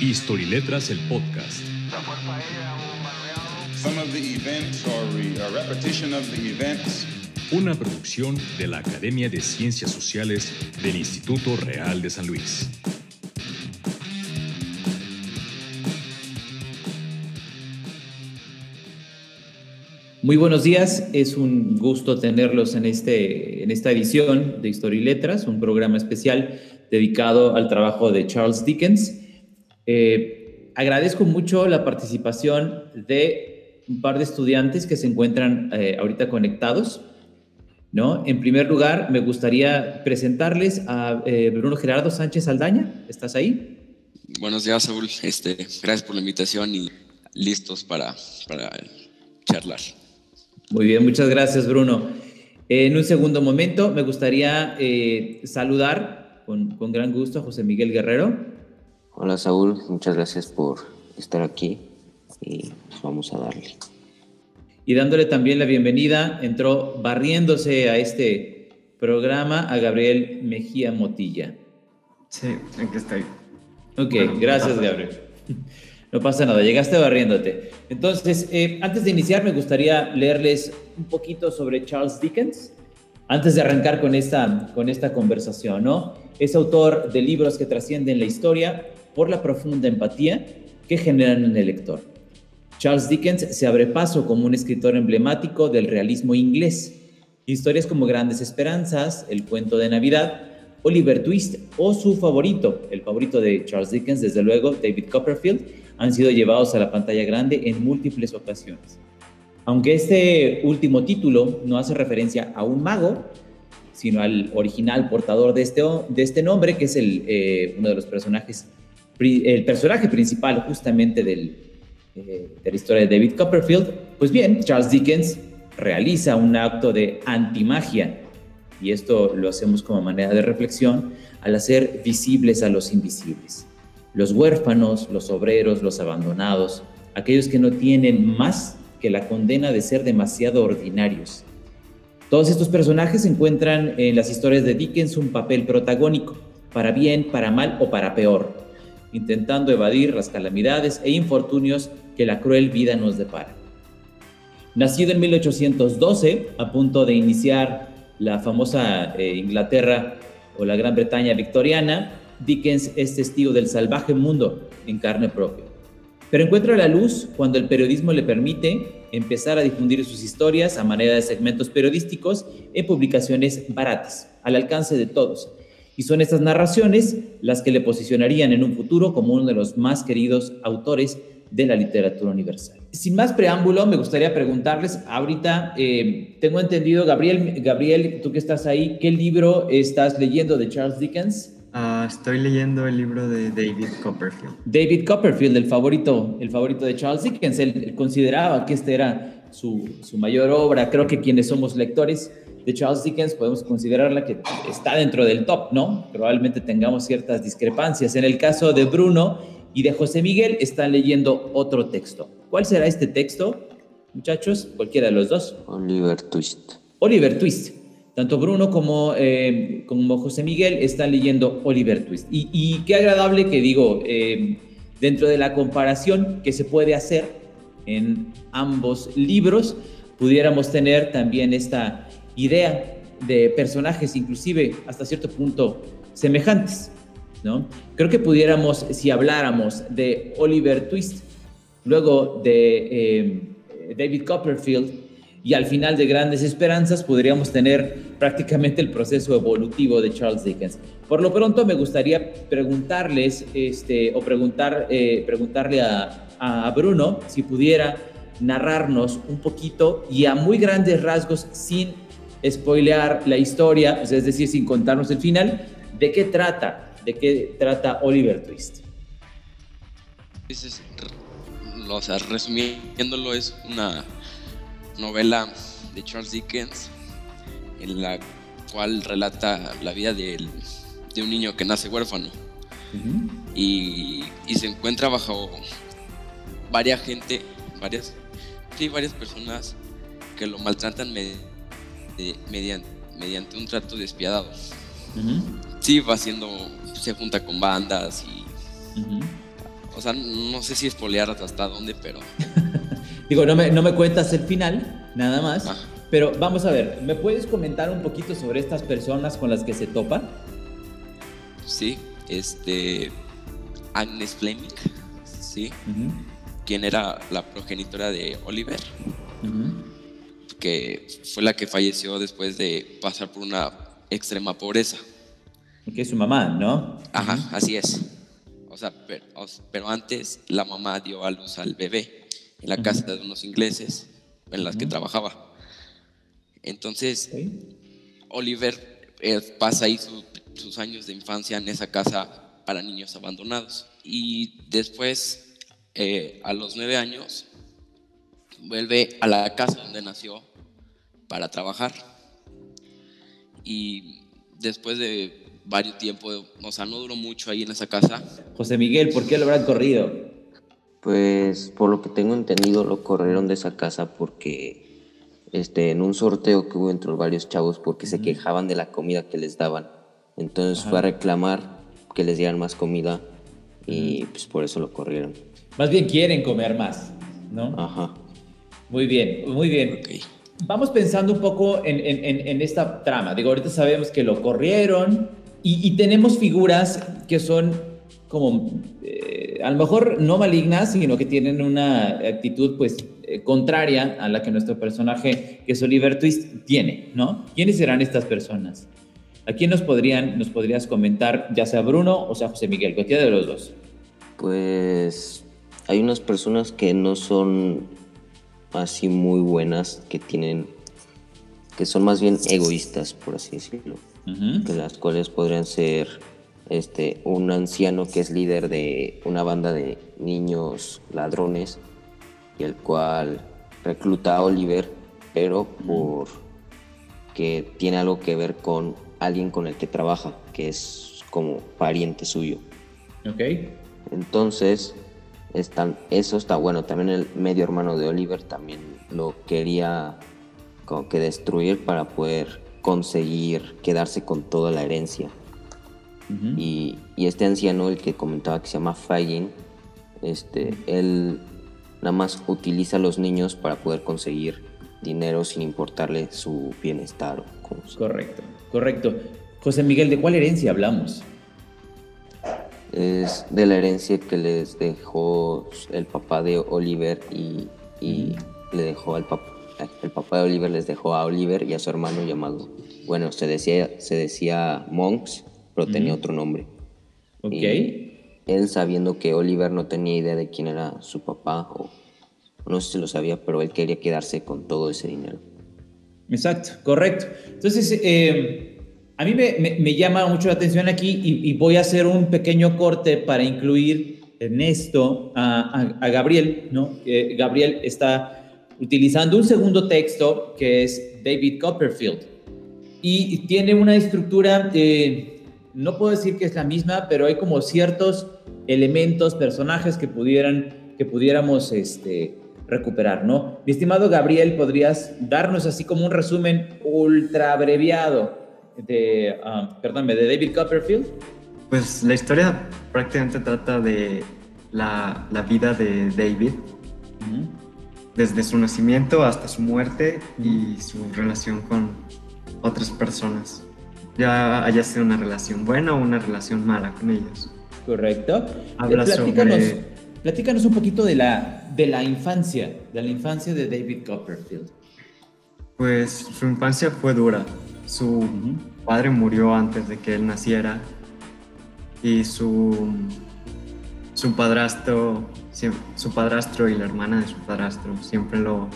History Letras, el podcast. Some of the events or re- a repetition of the events Una producción de la Academia de Ciencias Sociales del Instituto Real de San Luis. Muy buenos días, es un gusto tenerlos en, este, en esta edición de Historia y Letras, un programa especial dedicado al trabajo de Charles Dickens. Eh, agradezco mucho la participación de un par de estudiantes que se encuentran eh, ahorita conectados. ¿no? En primer lugar, me gustaría presentarles a eh, Bruno Gerardo Sánchez Aldaña. ¿Estás ahí? Buenos días, Saúl. Este, gracias por la invitación y listos para, para charlar. Muy bien, muchas gracias, Bruno. En un segundo momento, me gustaría eh, saludar con, con, gran gusto a José Miguel Guerrero. Hola, Saúl. Muchas gracias por estar aquí y pues vamos a darle. Y dándole también la bienvenida, entró barriéndose a este programa a Gabriel Mejía Motilla. Sí, aquí estoy. Ok, gracias, Gabriel. No pasa nada, llegaste barriéndote. Entonces, eh, antes de iniciar, me gustaría leerles un poquito sobre Charles Dickens, antes de arrancar con esta, con esta conversación, ¿no? Es autor de libros que trascienden la historia por la profunda empatía que generan en el lector. Charles Dickens se abre paso como un escritor emblemático del realismo inglés. Historias como Grandes Esperanzas, El cuento de Navidad, Oliver Twist o su favorito, el favorito de Charles Dickens, desde luego, David Copperfield, han sido llevados a la pantalla grande en múltiples ocasiones. Aunque este último título no hace referencia a un mago, sino al original portador de este, de este nombre, que es el, eh, uno de los personajes, el personaje principal justamente del, eh, de la historia de David Copperfield, pues bien, Charles Dickens realiza un acto de antimagia, y esto lo hacemos como manera de reflexión, al hacer visibles a los invisibles. Los huérfanos, los obreros, los abandonados, aquellos que no tienen más que la condena de ser demasiado ordinarios. Todos estos personajes encuentran en las historias de Dickens un papel protagónico, para bien, para mal o para peor, intentando evadir las calamidades e infortunios que la cruel vida nos depara. Nacido en 1812, a punto de iniciar la famosa eh, Inglaterra o la Gran Bretaña victoriana, Dickens es testigo del salvaje mundo en carne propia. Pero encuentra la luz cuando el periodismo le permite empezar a difundir sus historias a manera de segmentos periodísticos en publicaciones baratas, al alcance de todos. Y son estas narraciones las que le posicionarían en un futuro como uno de los más queridos autores de la literatura universal. Sin más preámbulo, me gustaría preguntarles, ahorita eh, tengo entendido, Gabriel, Gabriel, tú que estás ahí, ¿qué libro estás leyendo de Charles Dickens? Uh, estoy leyendo el libro de David Copperfield. David Copperfield, el favorito, el favorito de Charles Dickens, él, él consideraba que esta era su, su, mayor obra. Creo que quienes somos lectores de Charles Dickens podemos considerarla que está dentro del top, ¿no? Probablemente tengamos ciertas discrepancias. En el caso de Bruno y de José Miguel, están leyendo otro texto. ¿Cuál será este texto, muchachos? Cualquiera de los dos. Oliver Twist. Oliver Twist. Tanto Bruno como, eh, como José Miguel están leyendo Oliver Twist. Y, y qué agradable que digo, eh, dentro de la comparación que se puede hacer en ambos libros, pudiéramos tener también esta idea de personajes, inclusive hasta cierto punto semejantes. ¿no? Creo que pudiéramos, si habláramos de Oliver Twist, luego de eh, David Copperfield, y al final de Grandes Esperanzas podríamos tener prácticamente el proceso evolutivo de Charles Dickens. Por lo pronto me gustaría preguntarles, este, o preguntar, eh, preguntarle a, a, Bruno si pudiera narrarnos un poquito y a muy grandes rasgos sin spoilear la historia, es decir, sin contarnos el final, de qué trata, de qué trata Oliver Twist. O sea, resumiéndolo, es una novela de Charles Dickens en la cual relata la vida de, de un niño que nace huérfano uh -huh. y, y, se encuentra bajo varias gente, varias, sí, varias personas que lo maltratan me, mediante, mediante un trato despiadado. Uh -huh. Sí, va haciendo, se junta con bandas y uh -huh. O sea, no sé si espolear hasta dónde, pero. Digo, no me, no me cuentas el final, nada más. Ah. Pero vamos a ver, ¿me puedes comentar un poquito sobre estas personas con las que se topa? Sí, este. Agnes Fleming, sí, Ujú, quien era la progenitora de Oliver. Que fue la que falleció después de pasar por una extrema pobreza. Que es su mamá, ¿no? Ajá, así es. O sea, pero, antes la mamá dio a luz al bebé en la casa de unos ingleses en las que trabajaba. Entonces. Oliver eh, pasa ahí su- sus años de infancia en esa casa para niños abandonados. Y después, eh, a los nueve años, vuelve a la casa donde nació para trabajar. Y después de varios tiempos, o sea, no duró mucho ahí en esa casa. José Miguel, ¿por qué lo habrán corrido? Pues por lo que tengo entendido lo corrieron de esa casa porque este en un sorteo que hubo entre varios chavos porque se quejaban de la comida que les daban. Entonces fue a reclamar que les dieran más comida y pues por eso lo corrieron. Más bien quieren comer más, ¿no? Ajá. Muy bien, muy bien. Ok. Vamos pensando un poco en, en- en- esta trama. Digo, ahorita sabemos que lo corrieron y, y tenemos figuras que son como, eh, a lo mejor no malignas, sino que tienen una actitud pues eh, contraria a la que nuestro personaje, que es Oliver Twist, tiene, ¿no? ¿Quiénes serán estas personas? ¿A quién nos podrían, nos podrías comentar, ya sea Bruno o sea José Miguel? Cualquiera de los dos. Pues hay unas personas que no son así muy buenas, que tienen, que son más bien egoístas, por así decirlo. De las cuales podrían ser este, un anciano que es líder de una banda de niños ladrones y el cual recluta a Oliver, pero por que tiene algo que ver con alguien con el que trabaja, que es como pariente suyo. ¿Ok? Entonces, eso está bueno. También el medio hermano de Oliver también lo quería como que destruir para poder conseguir quedarse con toda la herencia. Y, y este anciano, el que comentaba que se llama Fagin, este, él nada más utiliza a los niños para poder conseguir dinero sin importarle su bienestar. o. Correcto, correcto. José Miguel, ¿de cuál herencia hablamos? Es de la herencia que les dejó el papá de Oliver y, y le dejó al papá. El papá de Oliver les dejó a Oliver y a su hermano llamado. Bueno, se decía, se decía Monks, pero tenía otro nombre. Ok. Y él sabiendo que Oliver no tenía idea de quién era su papá, o no sé si lo sabía, pero él quería quedarse con todo ese dinero. Exacto, correcto. Entonces, eh, a mí me, llama mucho la atención aquí y, voy a hacer un pequeño corte para incluir en esto a, Gabriel, ¿no? Que Gabriel está utilizando un segundo texto que es David Copperfield y tiene una estructura, eh, no puedo decir que es la misma, pero hay como ciertos elementos, personajes que pudieran, que pudiéramos este, recuperar, ¿no? Mi estimado Gabriel, ¿podrías darnos así como un resumen ultra abreviado de, ah, perdóname, de David Copperfield? Pues la historia prácticamente trata de la, la vida de David, desde su nacimiento hasta su muerte y su relación con otras personas. Ya haya sido una relación buena o una relación mala con ellos. Correcto. Habla Eh, platícanos, sobre- platícanos un poquito de la, de la infancia, de la infancia de David Copperfield. Pues su infancia fue dura. Su padre murió antes de que él naciera y su, su padrastro, su padrastro y la hermana de su padrastro siempre lo,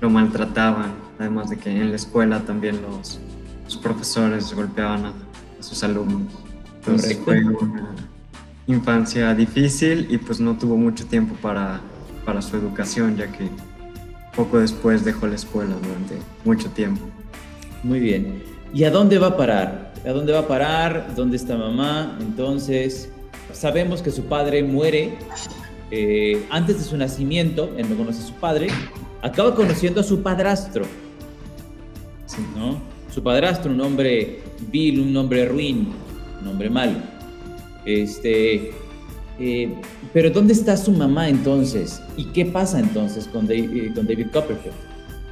lo maltrataban, además de que en la escuela también los, los profesores golpeaban a, a sus alumnos. Entonces fue una infancia difícil y pues no tuvo mucho tiempo para, para su educación, ya que poco después dejó la escuela durante mucho tiempo. Muy bien. ¿Y a dónde va a parar? ¿A dónde va a parar? ¿Dónde está mamá? Entonces, sabemos que su padre muere eh, antes de su nacimiento, él no conoce a su padre, acaba conociendo a su padrastro. ¿no? Su padrastro, un hombre vil, un hombre ruin, un hombre malo. Este, Eh, pero ¿dónde está su mamá entonces? ¿Y qué pasa entonces con eh, con David Copperfield?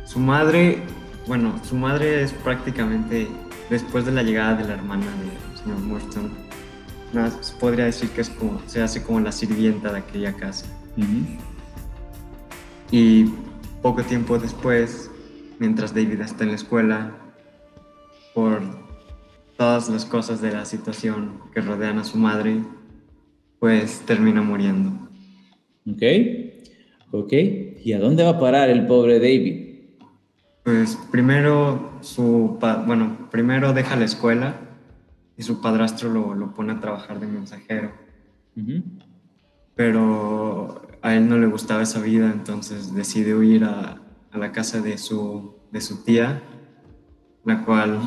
Su madre, bueno, su madre es prácticamente después de la llegada de la hermana del señor Morstan. se podría decir que es como, se hace como la sirvienta de aquella casa. Y poco tiempo después, mientras David está en la escuela, por todas las cosas de la situación que rodean a su madre, pues termina muriendo. Ok, ok. ¿Y a dónde va a parar el pobre David? Pues primero su, bueno, primero deja la escuela y su padrastro lo, lo pone a trabajar de mensajero. Pero a él no le gustaba esa vida, entonces decide huir a, a la casa de su, de su tía, la cual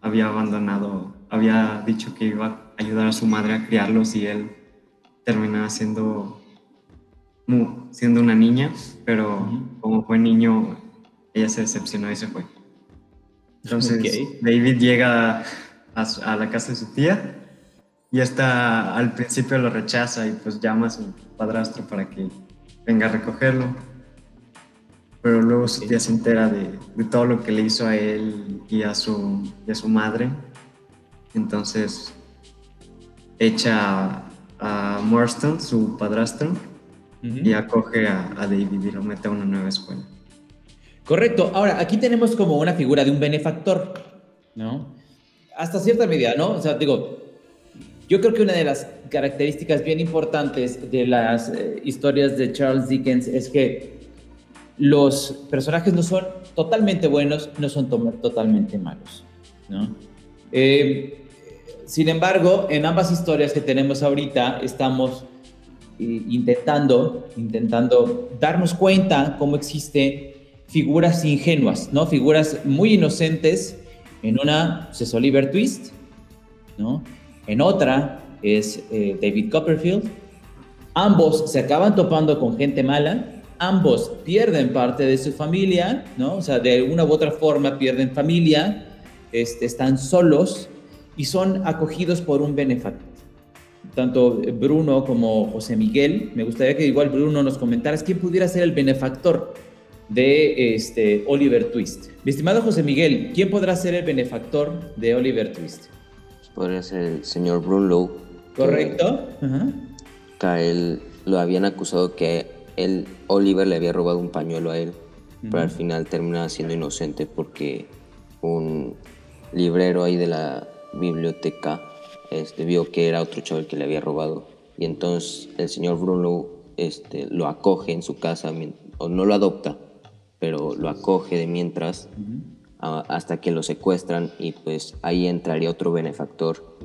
había abandonado, había dicho que iba a ayudar a su madre a criarlos y él terminaba siendo, siendo una niña, pero como fue niño, ella se decepcionó y se fue. Entonces David llega a, a, la casa de su tía y hasta al principio lo rechaza y pues llama a su padrastro para que venga a recogerlo. Pero luego su tía se entera de, de, todo lo que le hizo a él y a su, y a su madre. Entonces echa a Marston, su padrastro, y acoge a, David y lo mete a una nueva escuela. Correcto. Ahora, aquí tenemos como una figura de un benefactor, ¿no? Hasta cierta medida, ¿no? O sea, digo, yo creo que una de las características bien importantes de las eh, historias de Charles Dickens es que los personajes no son totalmente buenos, no son totalmente malos, ¿no? Eh, sin embargo, en ambas historias que tenemos ahorita estamos eh, intentando, intentando darnos cuenta cómo existen figuras ingenuas, ¿no? Figuras muy inocentes. En una es Oliver Twist, ¿no? En otra es eh, David Copperfield. Ambos se acaban topando con gente mala, ambos pierden parte de su familia, ¿no? O sea, de una u otra forma pierden familia, este, están solos y son acogidos por un benefactor. Tanto Bruno como José Miguel, me gustaría que igual Bruno nos comentaras quién pudiera ser el benefactor de este Oliver Twist. Mi estimado José Miguel, ¿quién podrá ser el benefactor de Oliver Twist? Podría ser el señor Bruno. Correcto. Que, él lo habían acusado que él, Oliver le había robado un pañuelo a él, pero al final termina siendo inocente porque un librero ahí de la biblioteca este, vio que era otro chavo el que le había robado. Y entonces el señor Bruno este, lo acoge en su casa, o no lo adopta, pero lo acoge de mientras hasta que lo secuestran y pues ahí entraría otro benefactor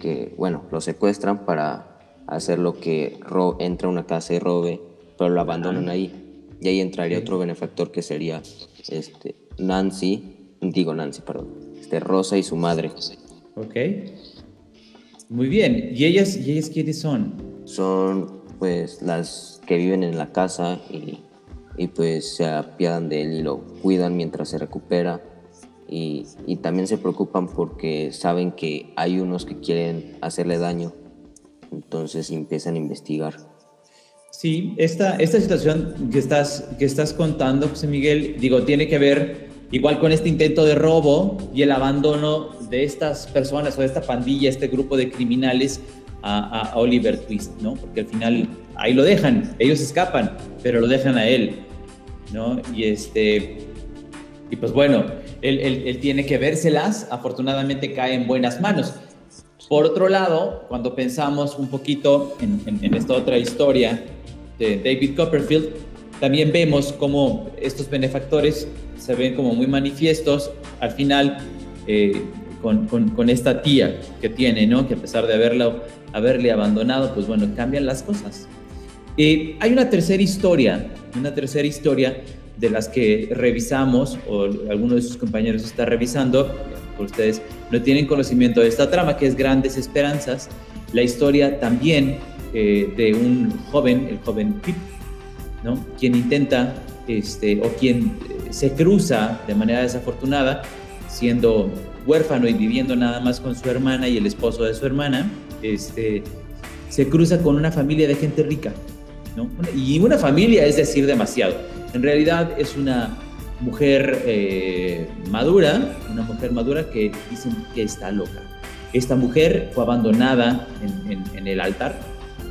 que, bueno, lo secuestran para hacer lo que entra a una casa y robe, pero lo abandonan ahí. Y ahí entraría otro benefactor que sería este, Nancy, digo Nancy, perdón, este, Rosa y su madre. Ok. Muy bien. ¿Y ellas, ¿Y ellas quiénes son? Son pues las que viven en la casa y, y pues se apiadan de él y lo cuidan mientras se recupera. Y, y, también se preocupan porque saben que hay unos que quieren hacerle daño. Entonces empiezan a investigar. Sí, esta, esta situación que estás, que estás contando, José Miguel, digo, tiene que ver Igual con este intento de robo y el abandono de estas personas o de esta pandilla, este grupo de criminales a, Oliver Twist, ¿no? Porque al final ahí lo dejan, ellos escapan, pero lo dejan a él, ¿no? Y este, y pues bueno, él, él, tiene que vérselas, afortunadamente cae en buenas manos. Por otro lado, cuando pensamos un poquito en, en esta otra historia de David Copperfield, también vemos cómo estos benefactores se ven como muy manifiestos al final eh, con, con, esta tía que tiene, ¿no? Que a pesar de haberlo, haberle abandonado, pues bueno, cambian las cosas. Eh, hay una tercera historia, una tercera historia de las que revisamos, o alguno de sus compañeros está revisando, por ustedes no tienen conocimiento de esta trama, que es Grandes Esperanzas, la historia también eh, de un joven, el joven Pip, ¿no? quien intenta, este, o quien se cruza de manera desafortunada, siendo huérfano y viviendo nada más con su hermana y el esposo de su hermana, este, se cruza con una familia de gente rica, Y una familia es decir demasiado. En realidad es una mujer eh, madura, una mujer madura que dicen que está loca. Esta mujer fue abandonada en, el altar,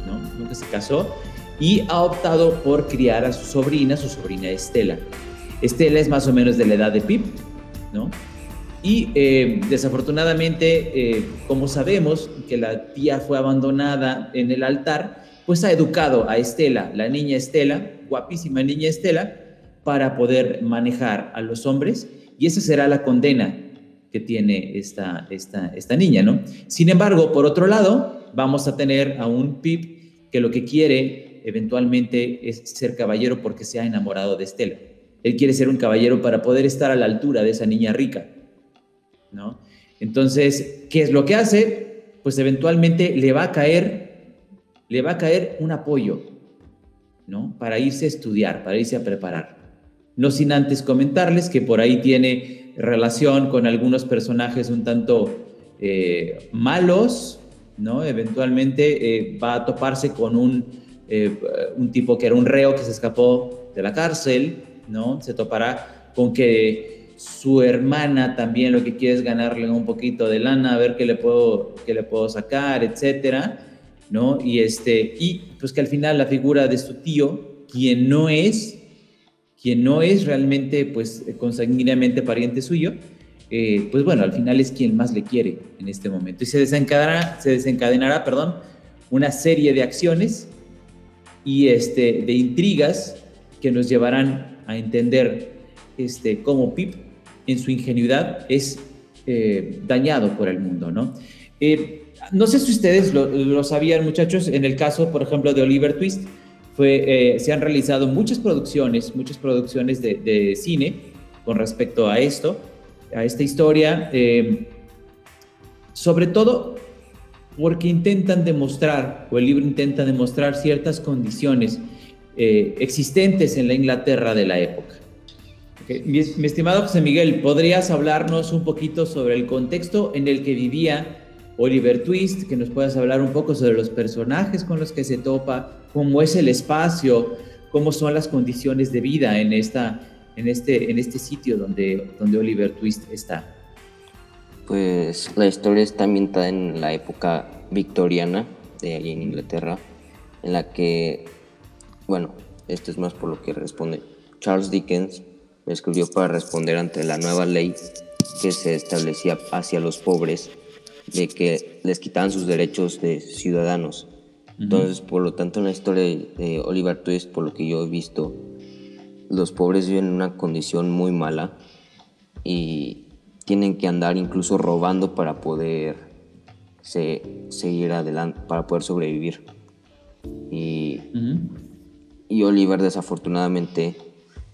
¿no? nunca se casó, y ha optado por criar a su sobrina, su sobrina Estela. Estela es más o menos de la edad de Pip, ¿no? Y eh, desafortunadamente, eh, como sabemos que la tía fue abandonada en el altar, pues ha educado a Estela, la niña Estela, guapísima niña Estela, para poder manejar a los hombres y esa será la condena que tiene esta, esta, esta niña, ¿no? Sin embargo, por otro lado, vamos a tener a un Pip que lo que quiere eventualmente es ser caballero porque se ha enamorado de Estela. Él quiere ser un caballero para poder estar a la altura de esa niña rica, ¿no? Entonces, ¿qué es lo que hace? Pues eventualmente le va a caer, le va a caer un apoyo, ¿no? Para irse a estudiar, para irse a preparar. No sin antes comentarles que por ahí tiene relación con algunos personajes un tanto eh, malos, ¿no? Eventualmente eh, va a toparse con un, eh, un tipo que era un reo que se escapó de la cárcel, ¿no? Se topará con que su hermana también lo que quiere es ganarle un poquito de lana, a ver qué le puedo, qué le puedo sacar, etcétera, ¿no? Y, este, y pues que al final la figura de su tío, quien no es quien no es realmente pues consanguíneamente pariente suyo, eh, pues bueno, al final es quien más le quiere en este momento. Y se desencadenará, se desencadenará perdón, una serie de acciones y este, de intrigas que nos llevarán a entender este, cómo Pip, en su ingenuidad, es eh, dañado por el mundo, ¿no? Eh, no sé si ustedes lo, sabían, muchachos, en el caso, por ejemplo, de Oliver Twist, eh, se han realizado muchas producciones, muchas producciones de, cine con respecto a esto, a esta historia, eh, sobre todo porque intentan demostrar, o el libro intenta demostrar ciertas condiciones eh, existentes en la Inglaterra de la época. Mi, estimado José Miguel, ¿podrías hablarnos un poquito sobre el contexto en el que vivía Oliver Twist, que nos puedas hablar un poco sobre los personajes con los que se topa, cómo es el espacio, cómo son las condiciones de vida en, esta, en, este, en este sitio donde, donde Oliver Twist está. Pues la historia está ambientada en la época victoriana de allí en Inglaterra, en la que, bueno, esto es más por lo que responde Charles Dickens, escribió para responder ante la nueva ley que se establecía hacia los pobres de que les quitaban sus derechos de ciudadanos. Entonces, por lo tanto, en la historia de Oliver Twist, por lo que yo he visto, los pobres viven en una condición muy mala y tienen que andar incluso robando para poder seguir adelante, para poder sobrevivir. Y, y Oliver, desafortunadamente,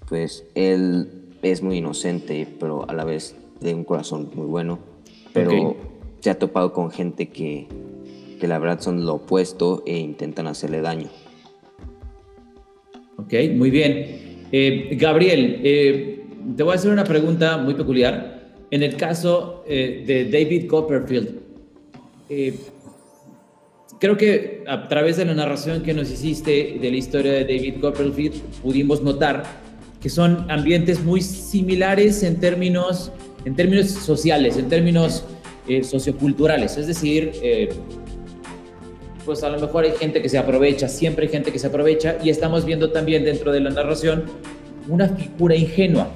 pues él es muy inocente, pero a la vez de un corazón muy bueno. Pero se ha topado con gente que, que la verdad son lo opuesto e intentan hacerle daño. Ok, muy bien. Eh, Gabriel, eh, te voy a hacer una pregunta muy peculiar. En el caso eh, de David Copperfield, creo que a través de la narración que nos hiciste de la historia de David Copperfield pudimos notar que son ambientes muy similares en términos, en términos sociales, en términos eh, socioculturales, es decir, eh, pues a lo mejor hay gente que se aprovecha, siempre hay gente que se aprovecha y estamos viendo también dentro de la narración una figura ingenua,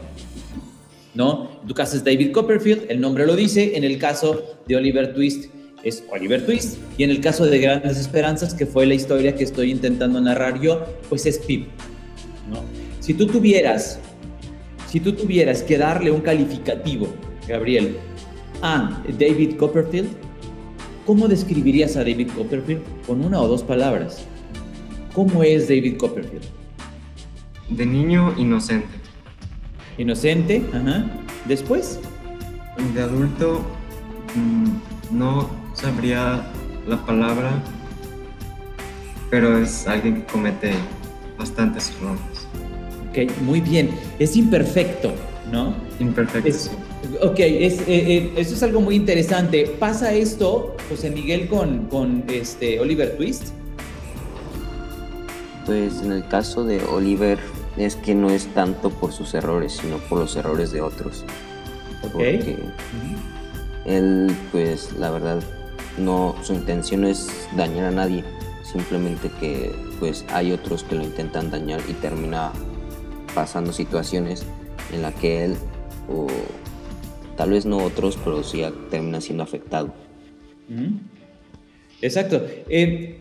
¿no? En tu caso es David Copperfield, el nombre lo dice, en el caso de Oliver Twist es Oliver Twist y en el caso de Grandes Esperanzas, que fue la historia que estoy intentando narrar yo, pues es Pip, ¿no? Si tú tuvieras, si tú tuvieras que darle un calificativo, Gabriel, a David Copperfield, ¿cómo describirías a David Copperfield con una o dos palabras? ¿Cómo es David Copperfield? De niño inocente. Inocente, ajá. Después. De adulto mm, no sabría la palabra, pero es alguien que comete bastantes errores. Ok, muy bien. Es imperfecto, ¿no? Imperfecto. Ok, es, eh, eh, eso es algo muy interesante. ¿Pasa esto, José Miguel, con, con este Oliver Twist? Pues en el caso de Oliver es que no es tanto por sus errores, sino por los errores de otros. Porque él, pues la verdad, no, su intención no es dañar a nadie, simplemente que pues hay otros que lo intentan dañar y termina pasando situaciones en las que él o tal vez no otros, pero sí termina siendo afectado. Exacto. En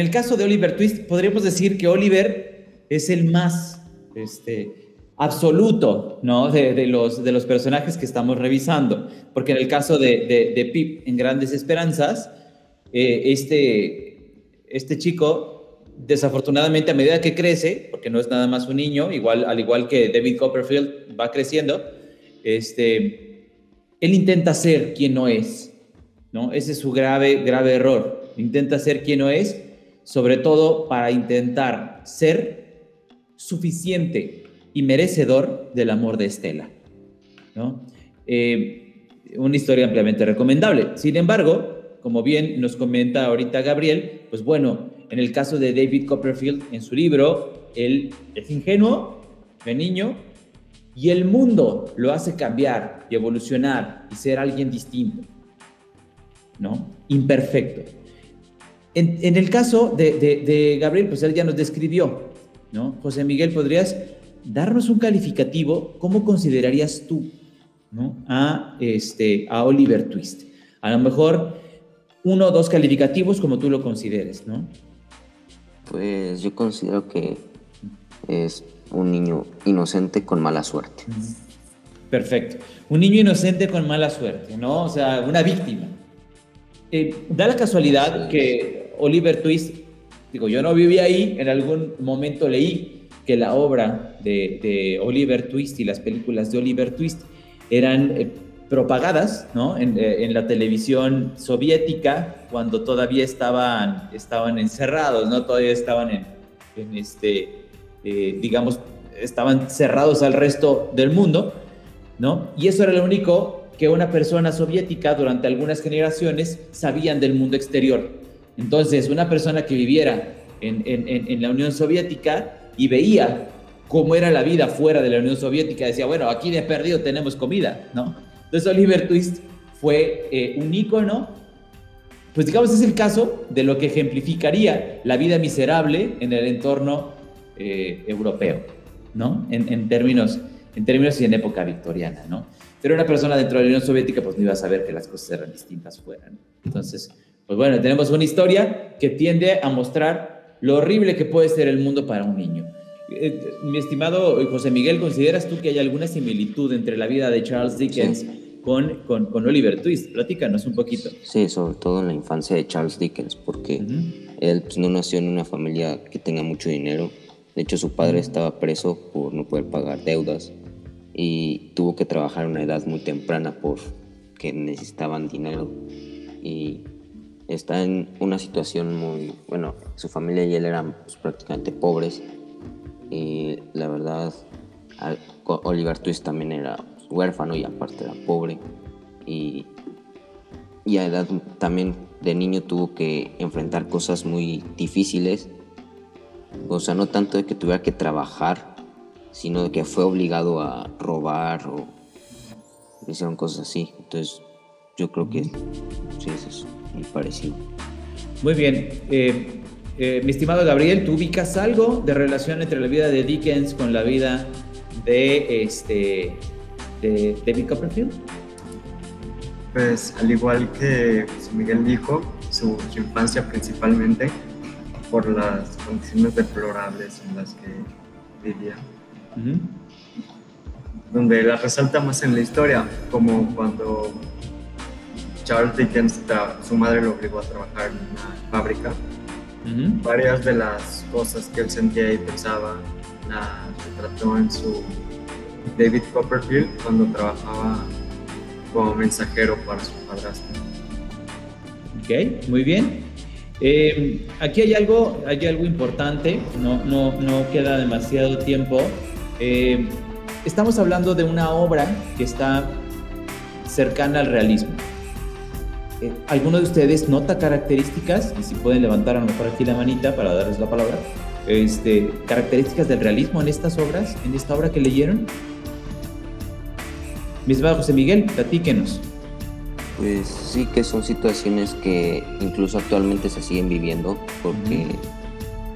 el caso de Oliver Twist, podríamos decir que Oliver es el más este, absoluto ¿no? de, los, de los personajes que estamos revisando. Porque en el caso de, de, Pip en Grandes Esperanzas, eh, este, este chico, desafortunadamente a medida que crece, porque no es nada más un niño, igual, al igual que David Copperfield va creciendo, este, él intenta ser quien no es. ¿no? Ese es su grave, grave error. Intenta ser quien no es, sobre todo para intentar ser suficiente y merecedor del amor de Estela. ¿no? Eh, una historia ampliamente recomendable. Sin embargo, como bien nos comenta ahorita Gabriel, pues bueno, en el caso de David Copperfield, en su libro, él es ingenuo, de niño, y el mundo lo hace cambiar y evolucionar y ser alguien distinto, ¿no? Imperfecto. En, el caso de, de, Gabriel, pues él ya nos describió, ¿no? José Miguel, ¿podrías darnos un calificativo? ¿Cómo considerarías tú a, este, a Oliver Twist. A lo mejor uno o dos calificativos como tú lo consideres, ¿no? Pues yo considero que es un niño inocente con mala suerte. Perfecto. Un niño inocente con mala suerte, ¿no? O sea, una víctima. Eh, da la casualidad que Oliver Twist, digo, yo no viví ahí, en algún momento leí que la obra de, de Oliver Twist y las películas de Oliver Twist eran eh, propagadas ¿no? Eh, en, la televisión soviética cuando todavía estaban, estaban encerrados, ¿no? todavía estaban en, este, eh, digamos, estaban cerrados al resto del mundo, ¿no? Y eso era lo único que una persona soviética durante algunas generaciones sabían del mundo exterior. Entonces, una persona que viviera en, en la Unión Soviética y veía cómo era la vida fuera de la Unión Soviética, decía, bueno, aquí de perdido tenemos comida, ¿no? Entonces Oliver Twist fue eh, un ícono, pues digamos es el caso de lo que ejemplificaría la vida miserable en el entorno eh, europeo, ¿no? En, términos, en términos y en época victoriana, ¿no? Pero una persona dentro de la Unión Soviética pues no iba a saber que las cosas eran distintas fuera, Entonces, pues bueno, tenemos una historia que tiende a mostrar lo horrible que puede ser el mundo para un niño. Eh, mi estimado José Miguel, ¿consideras tú que hay alguna similitud entre la vida de Charles Dickens con, con, Oliver Twist? Platícanos un poquito. Sí, sobre todo en la infancia de Charles Dickens, porque él pues, no nació en una familia que tenga mucho dinero. De hecho, su padre estaba preso por no poder pagar deudas y tuvo que trabajar a una edad muy temprana porque necesitaban dinero. Y está en una situación muy, bueno, su familia y él eran pues, prácticamente pobres y la verdad, Oliver Twist también era huérfano y aparte era pobre. Y, y a edad también de niño tuvo que enfrentar cosas muy difíciles. O sea, no tanto de que tuviera que trabajar, sino de que fue obligado a robar o hicieron cosas así. Entonces, yo creo que sí, eso es muy parecido. Muy bien. Eh, eh, mi estimado Gabriel, ¿tú ubicas algo de relación entre la vida de Dickens con la vida de, este, de David Copperfield? Pues al igual que Miguel dijo, su, infancia principalmente por las condiciones deplorables en las que vivía. Donde la resalta más en la historia, como cuando Charles Dickens, su madre lo obligó a trabajar en una fábrica Varias de las cosas que él sentía y pensaba las retrató en su David Copperfield cuando trabajaba como mensajero para su padrastro. Ok, muy bien. Eh, aquí hay algo, hay algo importante, no, no, no queda demasiado tiempo. Eh, estamos hablando de una obra que está cercana al realismo. Eh, ¿Alguno de ustedes nota características? Y si pueden levantar a lo mejor aquí la manita para darles la palabra. este, características del realismo en estas obras, en esta obra que leyeron? Mis José Miguel, platíquenos. Pues sí que son situaciones que incluso actualmente se siguen viviendo porque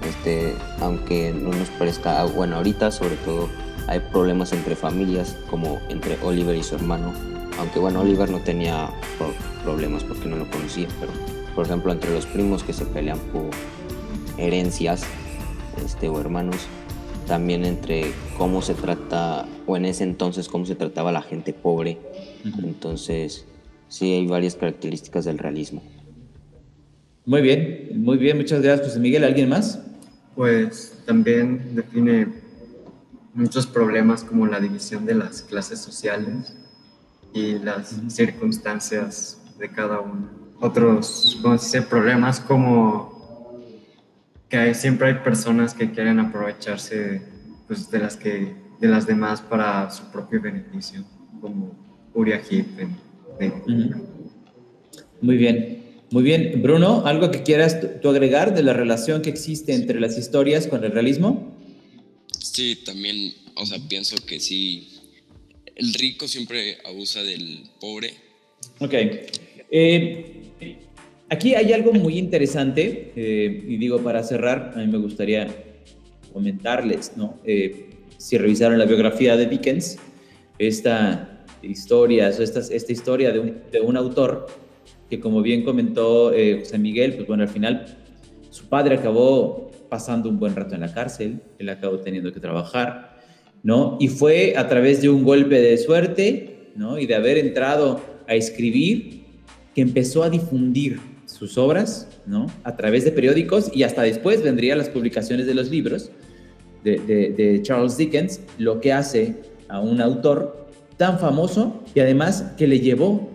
este, aunque no nos parezca bueno ahorita sobre todo hay problemas entre familias como entre Oliver y su hermano aunque bueno Oliver no tenía problemas porque no lo conocía pero por ejemplo entre los primos que se pelean por herencias este, o hermanos también entre cómo se trata o en ese entonces cómo se trataba la gente pobre entonces sí hay varias características del realismo. Muy bien, muy bien, muchas gracias, José Miguel. ¿Alguien más? Pues también define muchos problemas como la división de las clases sociales y las circunstancias de cada uno. Otros, ¿cómo se dice? Problemas como que siempre hay personas que quieren aprovecharse pues, de, las que, de las demás para su propio beneficio, como Uriah Heep muy bien, muy bien. Bruno, ¿algo que quieras tú agregar de la relación que existe entre las historias con el realismo? Sí, también, o sea, pienso que sí, el rico siempre abusa del pobre. Ok. Eh, aquí hay algo muy interesante, eh, y digo para cerrar, a mí me gustaría comentarles, ¿no? Eh, si revisaron la biografía de Dickens, esta historias, esta, esta historia de un, de un, autor que como bien comentó eh, José Miguel, pues bueno, al final su padre acabó pasando un buen rato en la cárcel, él acabó teniendo que trabajar, ¿no? Y fue a través de un golpe de suerte, ¿no? Y de haber entrado a escribir, que empezó a difundir sus obras, ¿no? A través de periódicos y hasta después vendrían las publicaciones de los libros de, Charles Dickens, lo que hace a un autor tan famoso y además que le llevó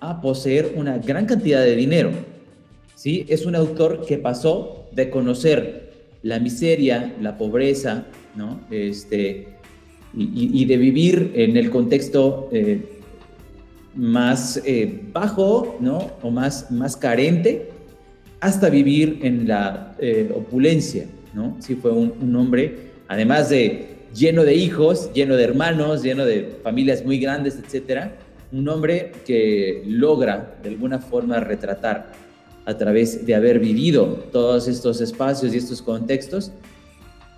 a poseer una gran cantidad de dinero. ¿sí? Es un autor que pasó de conocer la miseria, la pobreza, ¿no? este, y, de vivir en el contexto eh, más eh, bajo ¿no? o más, más carente, hasta vivir en la eh, opulencia. ¿no? Sí, fue un, un hombre, además de lleno de hijos, lleno de hermanos, lleno de familias muy grandes, etcétera. Un hombre que logra de alguna forma retratar a través de haber vivido todos estos espacios y estos contextos,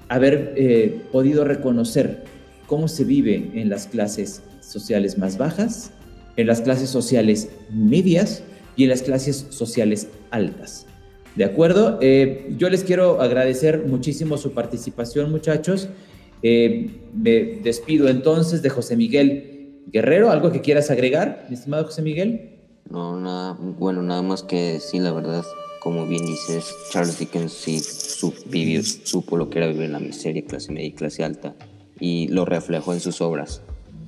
haber eh, podido reconocer cómo se vive en las clases sociales más bajas, en las clases sociales medias y en las clases sociales altas. ¿De acuerdo? Eh, yo les quiero agradecer muchísimo su participación, muchachos. Eh, me despido entonces de José Miguel Guerrero. ¿Algo que quieras agregar, mi estimado José Miguel? No, nada, bueno, nada más que sí, la verdad, como bien dices, Charles Dickens sí supo lo que era vivir en la miseria, clase media y clase alta, y lo reflejó en sus obras.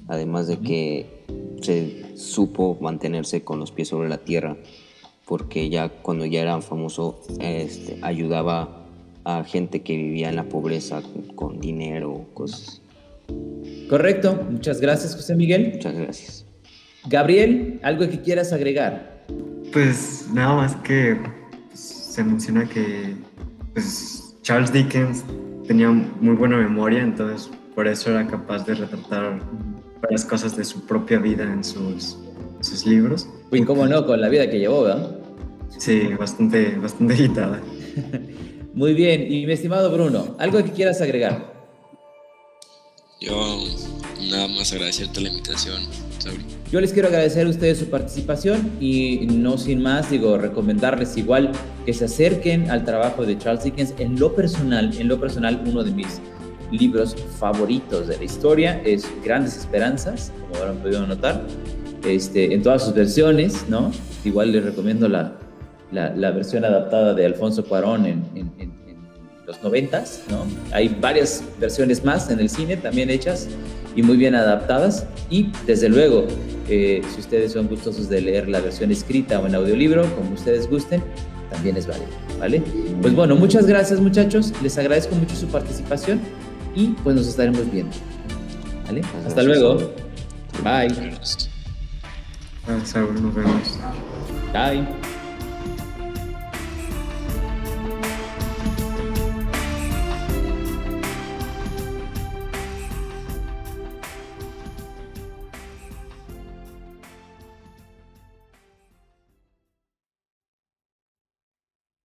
Además de que se supo mantenerse con los pies sobre la tierra, porque ya cuando ya era famoso, este, ayudaba a gente que vivía en la pobreza con, dinero, cosas. Correcto, muchas gracias José Miguel. Muchas gracias. Gabriel, ¿algo que quieras agregar? Pues nada más que pues, se menciona que pues, Charles Dickens tenía muy buena memoria, entonces por eso era capaz de retratar varias cosas de su propia vida en sus, sus libros. Y cómo no, con la vida que llevó, ¿verdad? Sí, bastante, bastante agitada. Muy bien, y mi estimado Bruno, ¿algo que quieras agregar? Yo nada más agradecerte la invitación, Yo les quiero agradecer a ustedes su participación y no sin más, digo, recomendarles igual que se acerquen al trabajo de Charles Dickens. En lo personal, en lo personal, uno de mis libros favoritos de la historia es Grandes Esperanzas, como habrán podido notar, este, en todas sus versiones, ¿no? Igual les recomiendo la, la, versión adaptada de Alfonso Cuarón en, los noventas, ¿no? Hay varias versiones más en el cine también hechas y muy bien adaptadas y desde luego, eh, si ustedes son gustosos de leer la versión escrita o en audiolibro, como ustedes gusten, también es válido, ¿vale? Pues bueno, muchas gracias muchachos, les agradezco mucho su participación y pues nos estaremos viendo, ¿vale? Hasta luego. Bye. Nos vemos. Bye.